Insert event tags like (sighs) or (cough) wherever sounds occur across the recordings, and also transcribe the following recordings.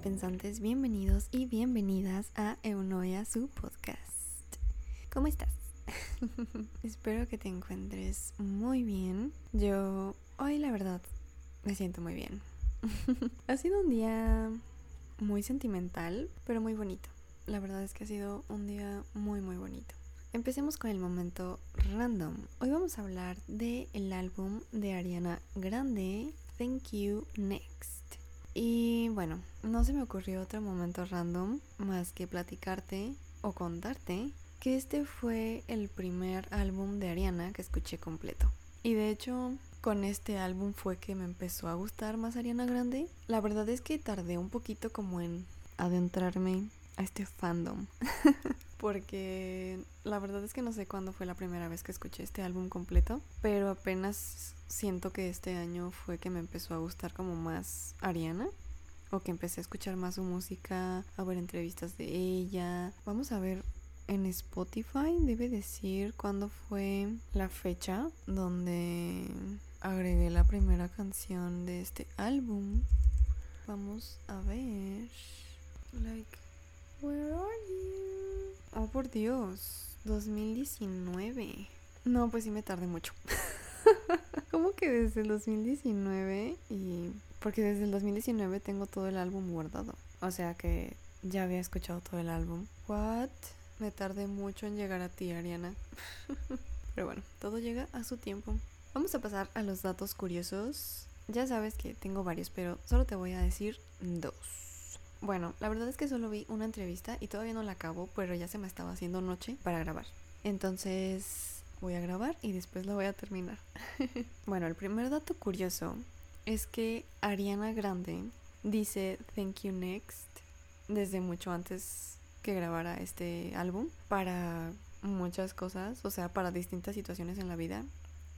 pensantes, bienvenidos y bienvenidas a Eunoia, su podcast. ¿Cómo estás? (laughs) Espero que te encuentres muy bien. Yo hoy la verdad me siento muy bien. (laughs) ha sido un día muy sentimental, pero muy bonito. La verdad es que ha sido un día muy muy bonito. Empecemos con el momento random. Hoy vamos a hablar del el álbum de Ariana Grande, Thank You Next. Y bueno, no se me ocurrió otro momento random más que platicarte o contarte que este fue el primer álbum de Ariana que escuché completo. Y de hecho, con este álbum fue que me empezó a gustar más Ariana Grande. La verdad es que tardé un poquito como en adentrarme a este fandom. (laughs) Porque la verdad es que no sé cuándo fue la primera vez que escuché este álbum completo, pero apenas siento que este año fue que me empezó a gustar como más Ariana o que empecé a escuchar más su música, a ver entrevistas de ella. Vamos a ver en Spotify, debe decir cuándo fue la fecha donde agregué la primera canción de este álbum. Vamos a ver. Like, where are you? Oh, por Dios, 2019. No, pues sí me tardé mucho. (laughs) ¿Cómo que desde el 2019? Y porque desde el 2019 tengo todo el álbum guardado. O sea que ya había escuchado todo el álbum. What? Me tardé mucho en llegar a ti, Ariana. (laughs) Pero bueno, todo llega a su tiempo. Vamos a pasar a los datos curiosos. Ya sabes que tengo varios, pero solo te voy a decir dos. Bueno, la verdad es que solo vi una entrevista y todavía no la acabo, pero ya se me estaba haciendo noche para grabar. Entonces, voy a grabar y después lo voy a terminar. (laughs) bueno, el primer dato curioso es que Ariana Grande dice Thank You Next desde mucho antes que grabara este álbum para muchas cosas, o sea, para distintas situaciones en la vida,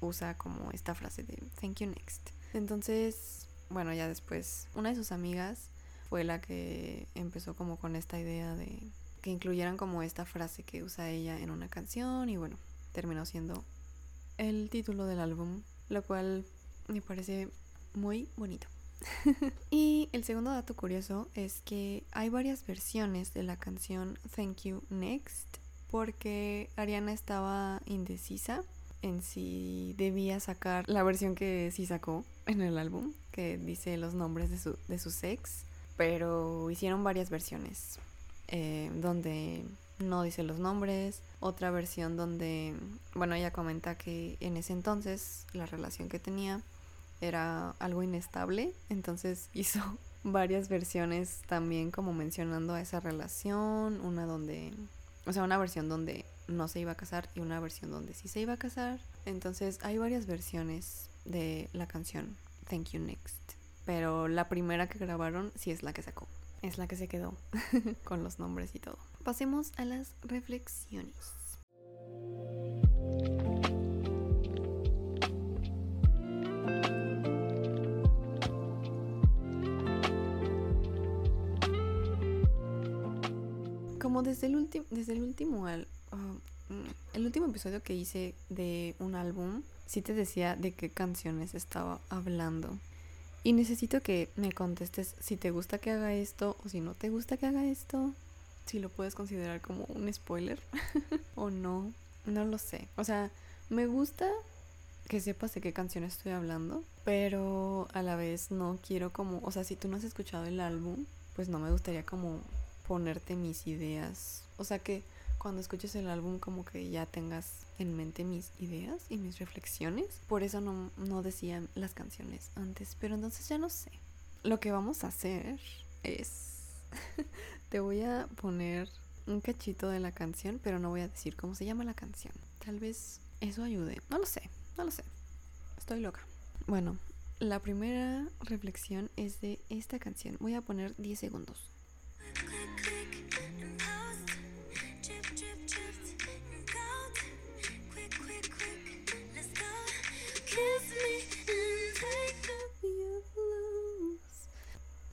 usa como esta frase de Thank You Next. Entonces, bueno, ya después una de sus amigas fue la que empezó como con esta idea de que incluyeran como esta frase que usa ella en una canción y bueno, terminó siendo el título del álbum, lo cual me parece muy bonito. (laughs) y el segundo dato curioso es que hay varias versiones de la canción Thank You Next porque Ariana estaba indecisa en si debía sacar la versión que sí sacó en el álbum, que dice los nombres de su, de su ex, pero hicieron varias versiones eh, donde no dice los nombres, otra versión donde, bueno, ella comenta que en ese entonces la relación que tenía era algo inestable, entonces (laughs) hizo varias versiones también como mencionando a esa relación, una donde, o sea, una versión donde no se iba a casar y una versión donde sí se iba a casar. Entonces hay varias versiones de la canción Thank You Next, pero la primera que grabaron sí es la que sacó, es la que se quedó (laughs) con los nombres y todo. Pasemos a las reflexiones. Como desde el, último desde el último al, ah, mm, el último episodio que hice de un álbum, sí te decía de qué canciones estaba hablando. Y necesito que me contestes si te gusta que haga esto o si no te gusta que haga esto si lo puedes considerar como un spoiler (laughs) o no, no lo sé. O sea, me gusta que sepas de qué canción estoy hablando, pero a la vez no quiero como, o sea, si tú no has escuchado el álbum, pues no me gustaría como ponerte mis ideas. O sea, que cuando escuches el álbum como que ya tengas en mente mis ideas y mis reflexiones. Por eso no, no decía las canciones antes, pero entonces ya no sé. Lo que vamos a hacer es (laughs) Te voy a poner un cachito de la canción, pero no voy a decir cómo se llama la canción. Tal vez eso ayude. No lo sé, no lo sé. Estoy loca. Bueno, la primera reflexión es de esta canción. Voy a poner 10 segundos.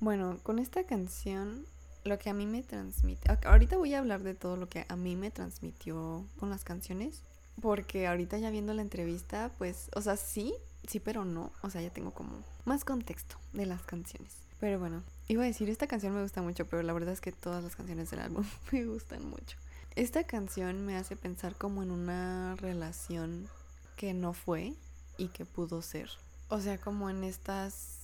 Bueno, con esta canción lo que a mí me transmite. Ahorita voy a hablar de todo lo que a mí me transmitió con las canciones. Porque ahorita ya viendo la entrevista, pues, o sea, sí, sí, pero no. O sea, ya tengo como más contexto de las canciones. Pero bueno, Iba a decir, esta canción me gusta mucho, pero la verdad es que todas las canciones del álbum (laughs) me gustan mucho. Esta canción me hace pensar como en una relación que no fue y que pudo ser. O sea, como en estas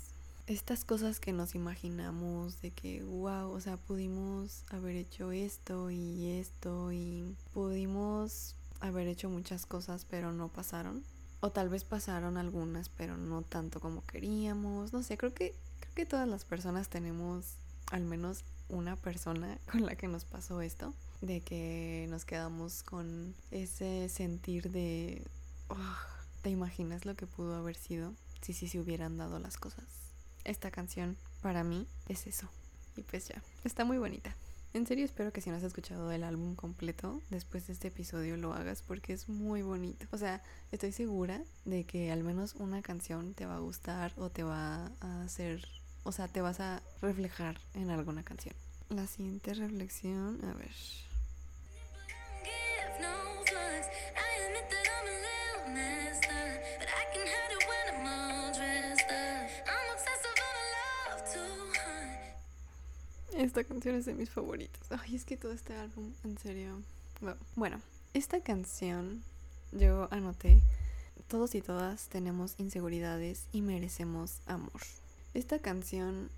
estas cosas que nos imaginamos de que wow, o sea, pudimos haber hecho esto y esto y pudimos haber hecho muchas cosas, pero no pasaron. O tal vez pasaron algunas, pero no tanto como queríamos. No sé, creo que creo que todas las personas tenemos al menos una persona (laughs) con la que nos pasó esto, de que nos quedamos con ese sentir de ¿te imaginas lo que pudo haber sido si sí se hubieran dado las cosas? Esta canción para mí es eso. Y pues ya, está muy bonita. En serio espero que si no has escuchado el álbum completo, después de este episodio lo hagas porque es muy bonito. O sea, estoy segura de que al menos una canción te va a gustar o te va a hacer, o sea, te vas a reflejar en alguna canción. La siguiente reflexión, a ver. Esta canción es de mis favoritas. Ay, es que todo este álbum, en serio. Bueno, esta canción yo anoté. Todos y todas tenemos inseguridades y merecemos amor. Esta canción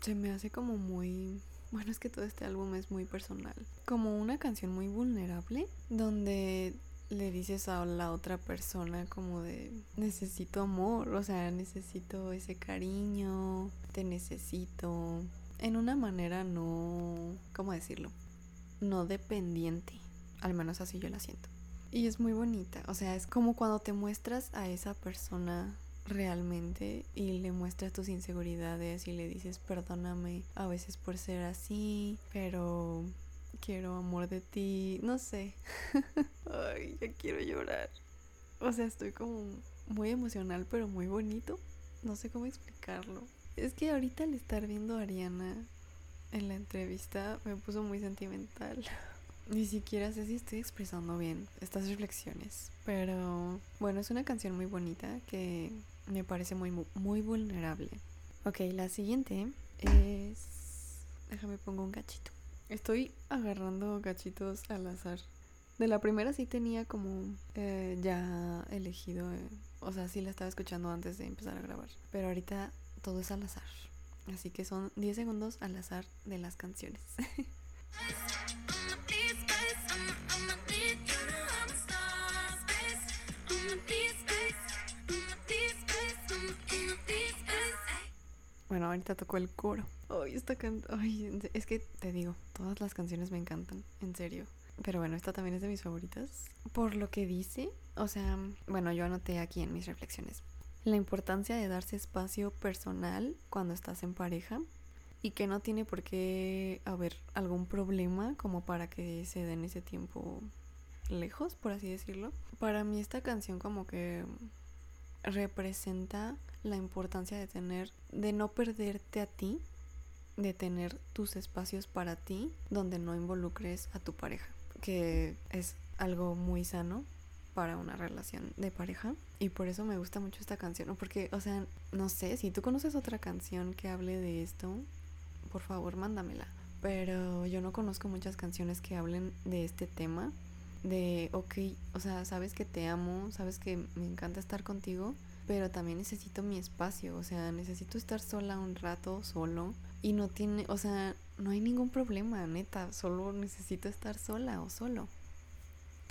se me hace como muy... Bueno, es que todo este álbum es muy personal. Como una canción muy vulnerable donde le dices a la otra persona como de necesito amor, o sea, necesito ese cariño, te necesito, en una manera no, ¿cómo decirlo? No dependiente, al menos así yo la siento. Y es muy bonita, o sea, es como cuando te muestras a esa persona realmente y le muestras tus inseguridades y le dices perdóname a veces por ser así, pero quiero amor de ti, no sé. (laughs) Ay, ya quiero llorar. O sea, estoy como muy emocional, pero muy bonito. No sé cómo explicarlo. Es que ahorita al estar viendo a Ariana en la entrevista me puso muy sentimental. (laughs) Ni siquiera sé si estoy expresando bien estas reflexiones. Pero bueno, es una canción muy bonita que me parece muy, muy vulnerable. Ok, la siguiente es... Déjame pongo un gachito. Estoy agarrando gachitos al azar. De la primera sí tenía como eh, ya elegido, eh, o sea, sí la estaba escuchando antes de empezar a grabar. Pero ahorita todo es al azar. Así que son 10 segundos al azar de las canciones. (laughs) Bueno, ahorita tocó el coro. Ay, esta Ay, es que te digo, todas las canciones me encantan, en serio. Pero bueno, esta también es de mis favoritas. Por lo que dice, o sea, bueno, yo anoté aquí en mis reflexiones la importancia de darse espacio personal cuando estás en pareja y que no tiene por qué haber algún problema como para que se den ese tiempo lejos, por así decirlo. Para mí esta canción como que representa la importancia de tener, de no perderte a ti, de tener tus espacios para ti donde no involucres a tu pareja, que es algo muy sano para una relación de pareja y por eso me gusta mucho esta canción, porque, o sea, no sé, si tú conoces otra canción que hable de esto, por favor mándamela, pero yo no conozco muchas canciones que hablen de este tema, de, ok, o sea, sabes que te amo, sabes que me encanta estar contigo, pero también necesito mi espacio, o sea, necesito estar sola un rato, solo, y no tiene, o sea, no hay ningún problema, neta, solo necesito estar sola o solo.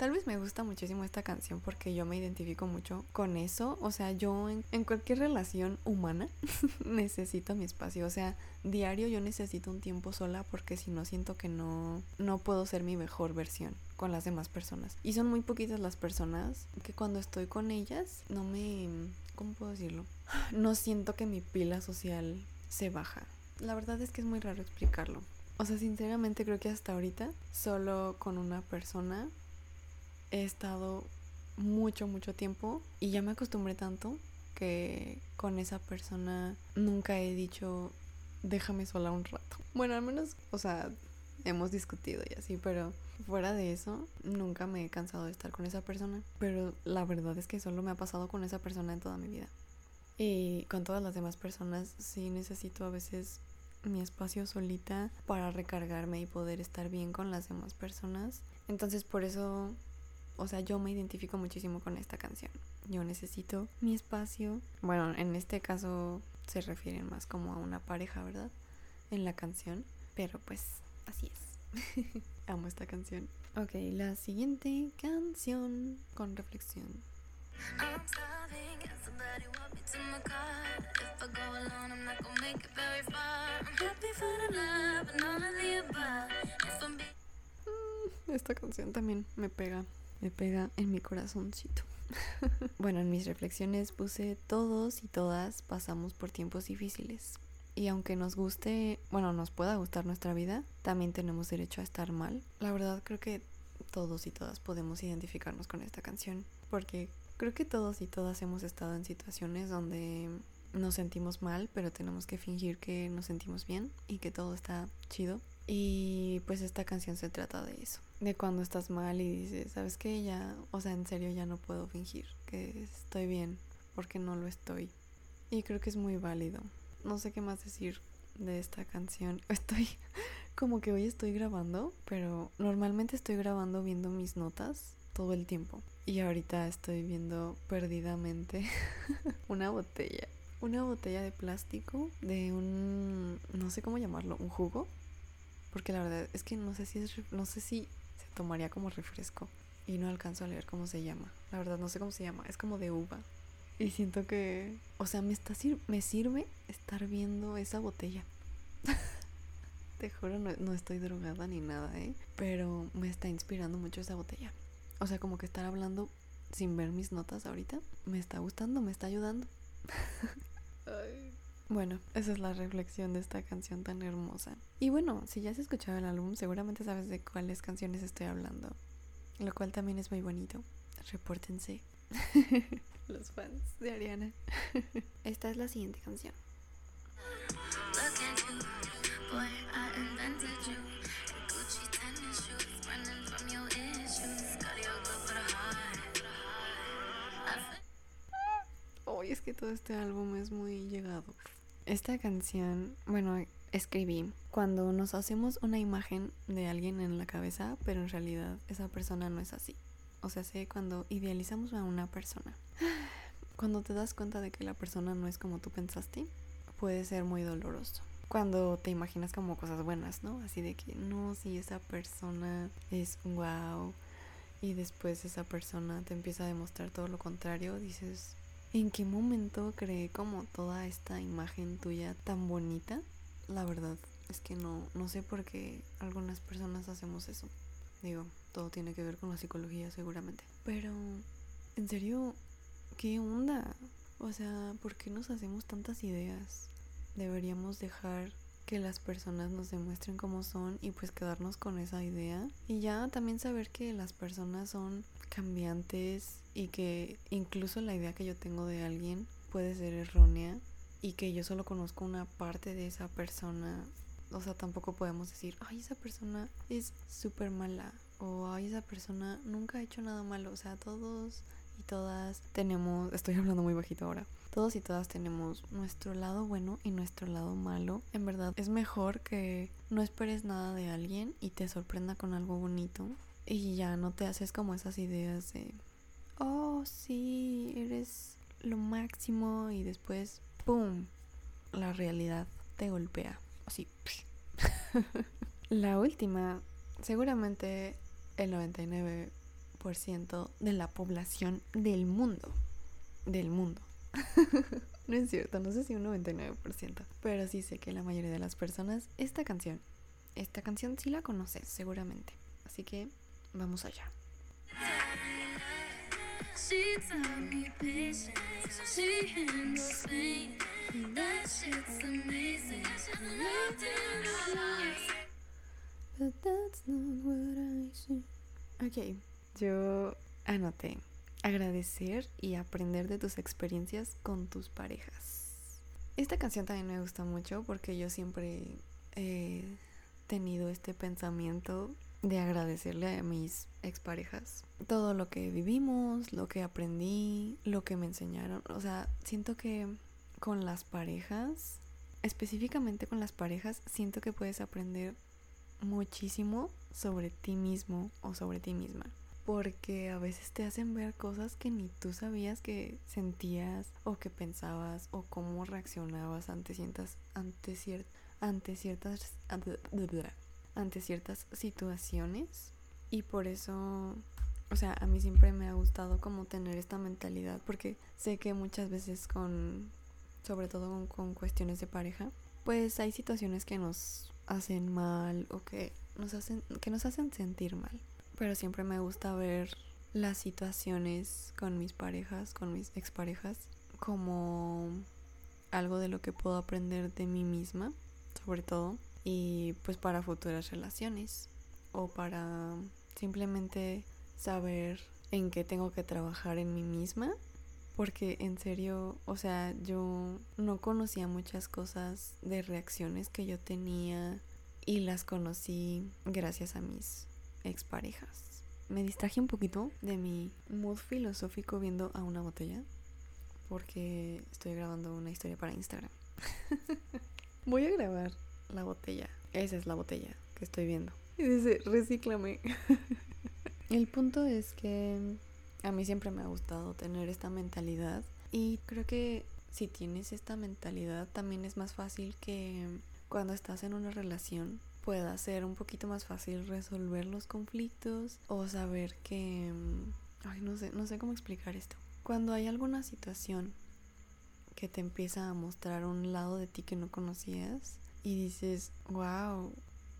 Tal vez me gusta muchísimo esta canción porque yo me identifico mucho con eso. O sea, yo en, cualquier relación humana (laughs) necesito mi espacio. O sea, diario yo necesito un tiempo sola porque si no siento que no, no puedo ser mi mejor versión con las demás personas. Y son muy poquitas las personas que cuando estoy con ellas no me... ¿Cómo puedo decirlo? (sighs) No siento que mi pila social se baja. La verdad es que es muy raro explicarlo. O sea, sinceramente creo que hasta ahorita solo con una persona he estado mucho, mucho tiempo y ya me acostumbré tanto que con esa persona nunca he dicho déjame sola un rato. Bueno, al menos, o sea, hemos discutido y así, pero fuera de eso, nunca me he cansado de estar con esa persona. Pero la verdad es que solo me ha pasado con esa persona en toda mi vida. Y con todas las demás personas sí necesito a veces mi espacio solita para recargarme y poder estar bien con las demás personas. Entonces por eso, o sea, yo me identifico muchísimo con esta canción. Yo necesito mi espacio. Bueno, en este caso se refieren más como a una pareja, ¿verdad? En la canción. Pero pues así es. (laughs) Amo esta canción. Ok, la siguiente canción con reflexión. Esta canción también me pega, me pega en mi corazoncito. (laughs) bueno, en mis reflexiones puse todos y todas pasamos por tiempos difíciles. Y aunque nos guste, bueno, nos pueda gustar nuestra vida, también tenemos derecho a estar mal. La verdad creo que todos y todas podemos identificarnos con esta canción, porque creo que todos y todas hemos estado en situaciones donde nos sentimos mal, pero tenemos que fingir que nos sentimos bien y que todo está chido. Y pues esta canción se trata de eso, de cuando estás mal y dices, ¿sabes qué? Ya, o sea, en serio ya no puedo fingir que estoy bien, porque no lo estoy. Y creo que es muy válido. No sé qué más decir de esta canción. (laughs) Estoy como que hoy estoy grabando, pero normalmente estoy grabando viendo mis notas todo el tiempo. Y ahorita estoy viendo perdidamente (laughs) una botella. Una botella de plástico de un no sé cómo llamarlo, un jugo, porque la verdad es que no sé si es no sé si tomaría como refresco y no alcanzo a leer cómo se llama. La verdad no sé cómo se llama, es como de uva. Y siento que, o sea, me está me sirve estar viendo esa botella. (laughs) Te juro, no, no estoy drogada ni nada, ¿eh? Pero me está inspirando mucho esa botella. O sea, como que estar hablando sin ver mis notas ahorita me está gustando, me está ayudando. (laughs) Bueno, esa es la reflexión de esta canción tan hermosa. Y bueno, si ya has escuchado el álbum, seguramente sabes de cuáles canciones estoy hablando. Lo cual también es muy bonito. Repórtense. (laughs) Los fans de Ariana. (laughs) Esta es la siguiente canción. es que todo este álbum es muy llegado. Esta canción, bueno, escribí cuando nos hacemos una imagen de alguien en la cabeza, pero en realidad esa persona no es así. O sea, sé cuando idealizamos a una persona. (sighs) Cuando te das cuenta de que la persona no es como tú pensaste, puede ser muy doloroso. Cuando te imaginas como cosas buenas, ¿no? Así de que no, si esa persona es wow. Y después esa persona te empieza a demostrar todo lo contrario, dices, ¿En qué momento creé como toda esta imagen tuya tan bonita? La verdad es que no, no sé por qué algunas personas hacemos eso. Digo, todo tiene que ver con la psicología seguramente. Pero, en serio, ¿qué onda? O sea, ¿por qué nos hacemos tantas ideas? Deberíamos dejar que las personas nos demuestren cómo son y pues quedarnos con esa idea. Y ya también saber que las personas son cambiantes y que incluso la idea que yo tengo de alguien puede ser errónea y que yo solo conozco una parte de esa persona. O sea, tampoco podemos decir, ay, esa persona es súper mala o ay, esa persona nunca ha hecho nada malo. O sea, todos y todas tenemos, estoy hablando muy bajito ahora, todos y todas tenemos nuestro lado bueno y nuestro lado malo. En verdad, es mejor que no esperes nada de alguien y te sorprenda con algo bonito y ya no te haces como esas ideas de, oh, sí, eres lo máximo y después, ¡pum!, la realidad te golpea. Así. (laughs) la última, seguramente el 99% de la población del mundo, del mundo. (laughs) no es cierto, no sé si un 99%, pero sí sé que la mayoría de las personas, esta canción, esta canción sí la conoces seguramente. Así que Vamos allá. Ok, yo anoté. Agradecer y aprender de tus experiencias con tus parejas. Esta canción también me gusta mucho porque yo siempre he tenido este pensamiento de agradecerle a mis exparejas todo lo que vivimos, lo que aprendí, lo que me enseñaron. O sea, siento que con las parejas específicamente con las parejas, siento que puedes aprender muchísimo sobre ti mismo o sobre ti misma. Porque a veces te hacen ver cosas que ni tú sabías que sentías o que pensabas o cómo reaccionabas ante ciertas, ante, ciertas, ciertas situaciones. Y por eso o sea, a mí siempre me ha gustado como tener esta mentalidad porque sé que muchas veces con, sobre todo con, cuestiones de pareja, pues hay situaciones que nos hacen mal o que nos hacen, que nos hacen sentir mal. Pero siempre me gusta ver las situaciones con mis parejas, con mis exparejas, como algo de lo que puedo aprender de mí misma, sobre todo, y pues para futuras relaciones o para simplemente saber en qué tengo que trabajar en mí misma. Porque en serio, o sea, yo no conocía muchas cosas de reacciones que yo tenía y las conocí gracias a mis exparejas. Me distraje un poquito de mi mood filosófico viendo a una botella porque estoy grabando una historia para Instagram. (laughs) Voy a grabar la botella. Esa es la botella que estoy viendo. Y dice, recíclame. (laughs) El punto es que a mí siempre me ha gustado tener esta mentalidad y creo que si tienes esta mentalidad también es más fácil que cuando estás en una relación pueda ser un poquito más fácil resolver los conflictos o saber que ay no sé no sé cómo explicar esto cuando hay alguna situación que te empieza a mostrar un lado de ti que no conocías y dices wow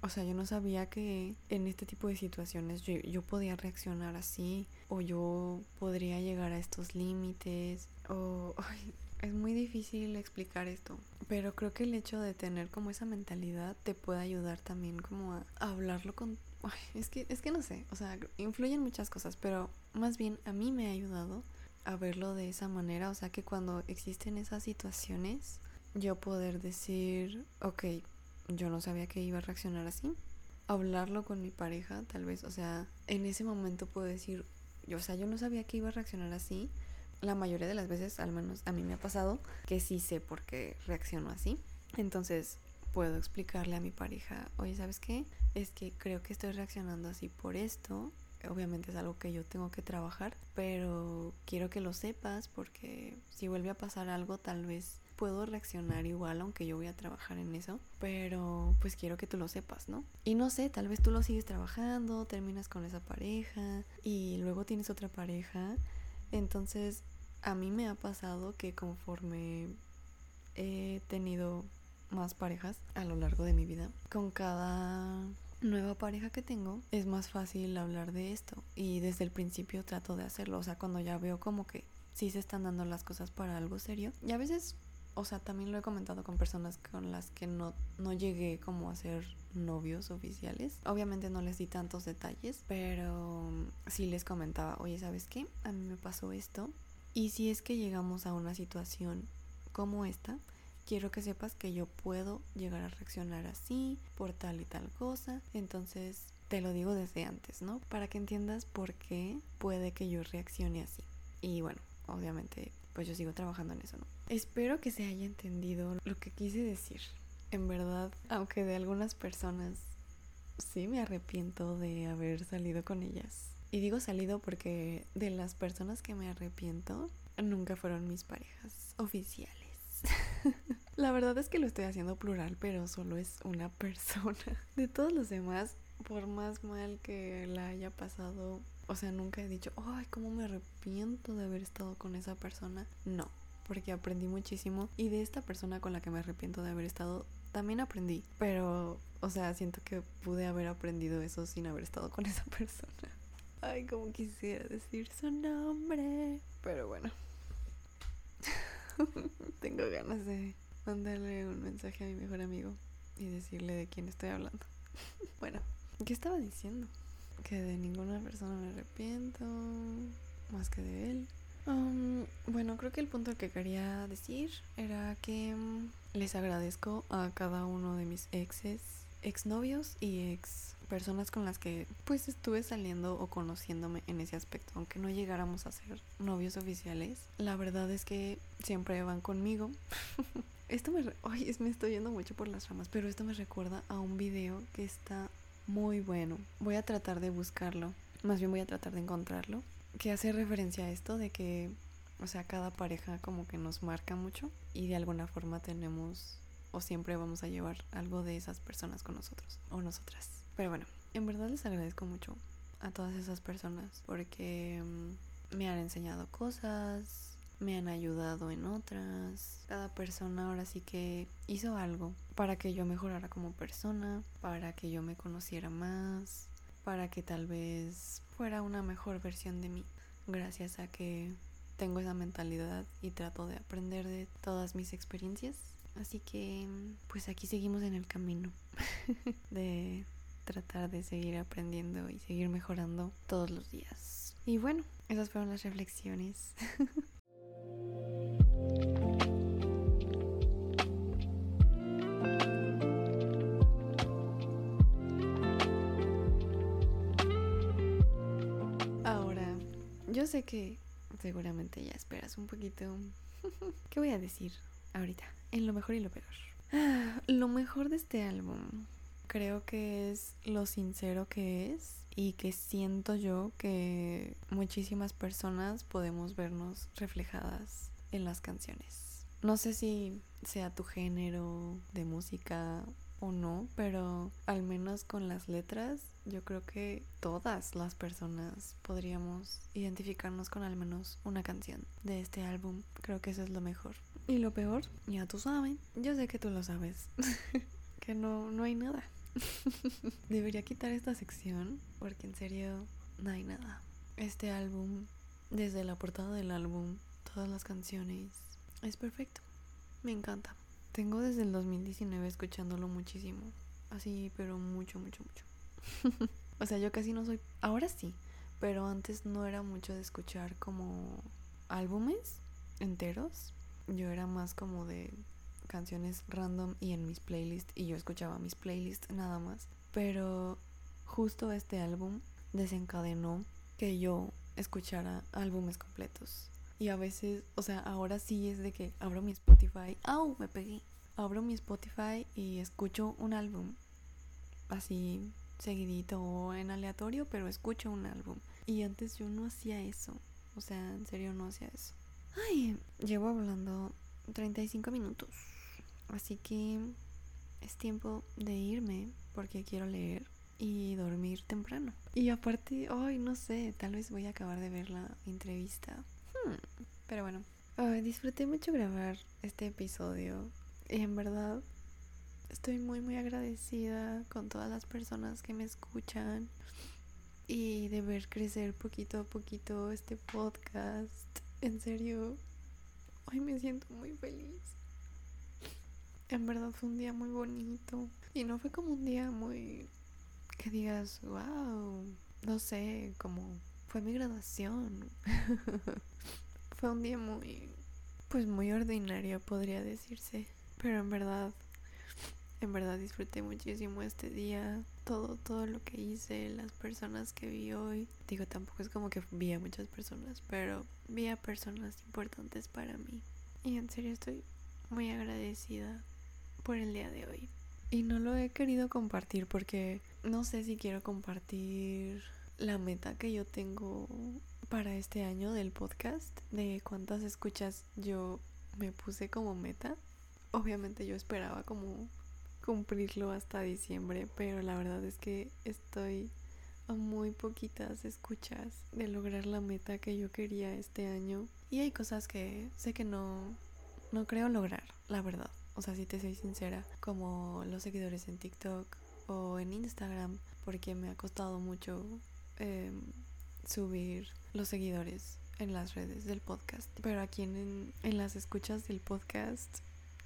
o sea, yo no sabía que en este tipo de situaciones yo, podía reaccionar así o yo podría llegar a estos límites o... (laughs) es muy difícil explicar esto, pero creo que el hecho de tener como esa mentalidad te puede ayudar también como a, hablarlo con... es, que, es que no sé, o sea, influyen muchas cosas, pero más bien a mí me ha ayudado a verlo de esa manera, o sea, que cuando existen esas situaciones, yo poder decir, ok, yo no sabía que iba a reaccionar así. Hablarlo con mi pareja, tal vez, o sea, en ese momento puedo decir, yo, o sea, yo no sabía que iba a reaccionar así. La mayoría de las veces, al menos a mí me ha pasado, que sí sé por qué reacciono así. Entonces, puedo explicarle a mi pareja, oye, ¿sabes qué? Es que creo que estoy reaccionando así por esto. Obviamente es algo que yo tengo que trabajar, pero quiero que lo sepas porque si vuelve a pasar algo, tal vez puedo reaccionar igual aunque yo voy a trabajar en eso, pero pues quiero que tú lo sepas, ¿no? Y no sé, tal vez tú lo sigues trabajando, terminas con esa pareja y luego tienes otra pareja, entonces a mí me ha pasado que conforme he tenido más parejas a lo largo de mi vida, con cada nueva pareja que tengo, es más fácil hablar de esto. Y desde el principio trato de hacerlo. O sea, cuando ya veo como que sí se están dando las cosas para algo serio. Y a veces o sea, también lo he comentado con personas con las que no, no llegué como a ser novios oficiales. Obviamente no les di tantos detalles, pero sí les comentaba, oye, ¿sabes qué? A mí me pasó esto. Y si es que llegamos a una situación como esta, quiero que sepas que yo puedo llegar a reaccionar así por tal y tal cosa. Entonces te lo digo desde antes, ¿no? Para que entiendas por qué puede que yo reaccione así. Y bueno, obviamente pues yo sigo trabajando en eso, ¿no? Espero que se haya entendido lo que quise decir. En verdad, aunque de algunas personas sí me arrepiento de haber salido con ellas. Y digo salido porque de las personas que me arrepiento nunca fueron mis parejas oficiales. (laughs) La verdad es que lo estoy haciendo plural, pero solo es una (laughs) persona. De todos los demás, por más mal que la haya pasado, o sea, nunca he dicho, ay, cómo me arrepiento de haber estado con esa persona. No, porque aprendí muchísimo y de esta persona con la que me arrepiento de haber estado también aprendí, pero, o sea, siento que pude haber aprendido eso sin haber estado con esa (laughs) persona. Ay, como quisiera decir su nombre. Pero bueno. (laughs) Tengo ganas de mandarle un mensaje a mi mejor amigo y decirle de quién estoy hablando. (laughs) bueno, ¿qué estaba diciendo? Que de ninguna persona me arrepiento más que de él. Bueno, creo que el punto que quería decir era que um, les agradezco a cada uno de mis exes, exnovios y ex personas con las que pues estuve saliendo o conociéndome en ese aspecto, aunque no llegáramos a ser novios oficiales. La verdad es que siempre van conmigo. (laughs) esto me... Ay, me estoy yendo mucho por las ramas, pero esto me recuerda a un video que está muy bueno. Voy a tratar de buscarlo, más bien voy a tratar de encontrarlo, que hace referencia a esto de que, o sea, cada pareja como que nos marca mucho y de alguna forma tenemos o siempre vamos a llevar algo de esas personas con nosotros o nosotras. Pero bueno, en verdad les agradezco mucho a todas esas personas porque mm, me han enseñado cosas, me han ayudado en otras. Cada persona ahora sí que hizo algo para que yo mejorara como persona, para que yo me conociera más, para que tal vez fuera una mejor versión de mí. Gracias a que tengo esa mentalidad y trato de aprender de todas mis experiencias. Así que pues aquí seguimos en el camino (laughs) de tratar de seguir aprendiendo y seguir mejorando todos los días. Y bueno, esas fueron las reflexiones. (laughs) Yo sé que seguramente ya esperas un poquito. (laughs) ¿Qué voy a decir ahorita? En lo mejor y lo peor. Ah, lo mejor de este álbum creo que es lo sincero que es y que siento yo que muchísimas personas podemos vernos reflejadas en las canciones. No sé si sea tu género de música o no, pero al menos con las letras yo creo que todas las personas podríamos identificarnos con al menos una canción de este álbum. Creo que eso es lo mejor. Y lo peor, ya tú sabes, yo sé que tú lo sabes, (laughs) que no, no hay nada. (laughs) Debería quitar esta sección porque en serio no hay nada. Este álbum, desde la portada del álbum, todas las canciones, es perfecto. Me encanta. Tengo desde el 2019 escuchándolo muchísimo. Así, pero mucho, mucho, mucho. (laughs) o sea, yo casi no soy... Ahora sí, pero antes no era mucho de escuchar como álbumes enteros. Yo era más como de canciones random y en mis playlists y yo escuchaba mis playlists nada más. Pero justo este álbum desencadenó que yo escuchara álbumes completos. Y a veces, o sea, ahora sí es de que abro mi Spotify. ¡Au! Me pegué. Abro mi Spotify y escucho un álbum. Así seguidito o en aleatorio, pero escucho un álbum. Y antes yo no hacía eso. O sea, en serio no hacía eso. Ay, llevo hablando 35 minutos. Así que es tiempo de irme porque quiero leer y dormir temprano. Y aparte, ay, no sé, tal vez voy a acabar de ver la entrevista Hmm, pero bueno, disfruté mucho grabar este episodio y en verdad estoy muy muy agradecida con todas las personas que me escuchan y de ver crecer poquito a poquito este podcast. En serio, hoy me siento muy feliz. En verdad fue un día muy bonito y no fue como un día muy que digas, wow, no sé, como fue mi graduación. (laughs) fue un día muy, pues muy ordinario, podría decirse. Pero en verdad, en verdad disfruté muchísimo este día. Todo, todo lo que hice, las personas que vi hoy. Digo, tampoco es como que vi a muchas personas, pero vi a personas importantes para mí. Y en serio estoy muy agradecida por el día de hoy. Y no lo he querido compartir porque no sé si quiero compartir la meta que yo tengo para este año del podcast, de cuántas escuchas yo me puse como meta. Obviamente yo esperaba como cumplirlo hasta diciembre, pero la verdad es que estoy a muy poquitas escuchas de lograr la meta que yo quería este año. Y hay cosas que sé que no, no creo lograr, la verdad. O sea, si te soy sincera, como los seguidores en TikTok o en Instagram, porque me ha costado mucho Em, subir los seguidores en las redes del podcast. Pero aquí en, en las escuchas del podcast,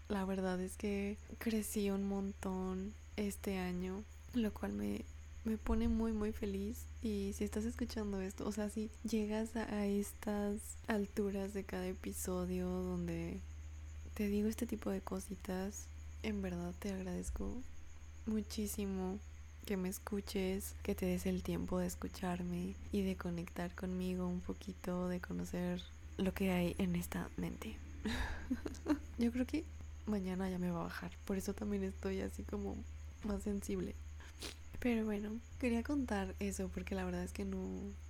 la verdad es que crecí un montón este año, lo cual me, me pone muy muy feliz y si estás escuchando esto, o sea, si llegas a, estas alturas de cada episodio donde te digo este tipo de cositas, en verdad te agradezco muchísimo que me escuches, que te des el tiempo de escucharme y de conectar conmigo un poquito, de conocer lo que hay en esta mente. (laughs) Yo creo que mañana ya me va a bajar. Por eso también estoy así como más sensible. Pero bueno, quería contar eso porque la verdad es que no,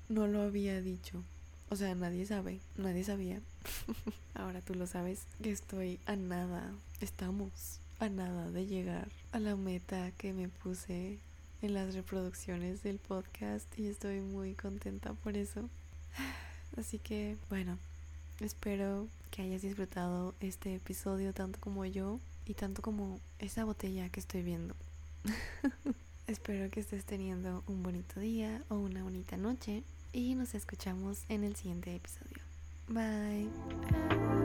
no lo había dicho. O sea, nadie sabe, nadie sabía. (laughs) Ahora tú lo sabes que estoy a nada, estamos a nada de llegar a la meta que me puse en las reproducciones del podcast y estoy muy contenta por eso. (sighs) Así que bueno, espero que hayas disfrutado este episodio tanto como yo y tanto como esa botella que estoy viendo. (laughs) espero que estés teniendo un bonito día o una bonita noche y nos escuchamos en el siguiente episodio. Bye.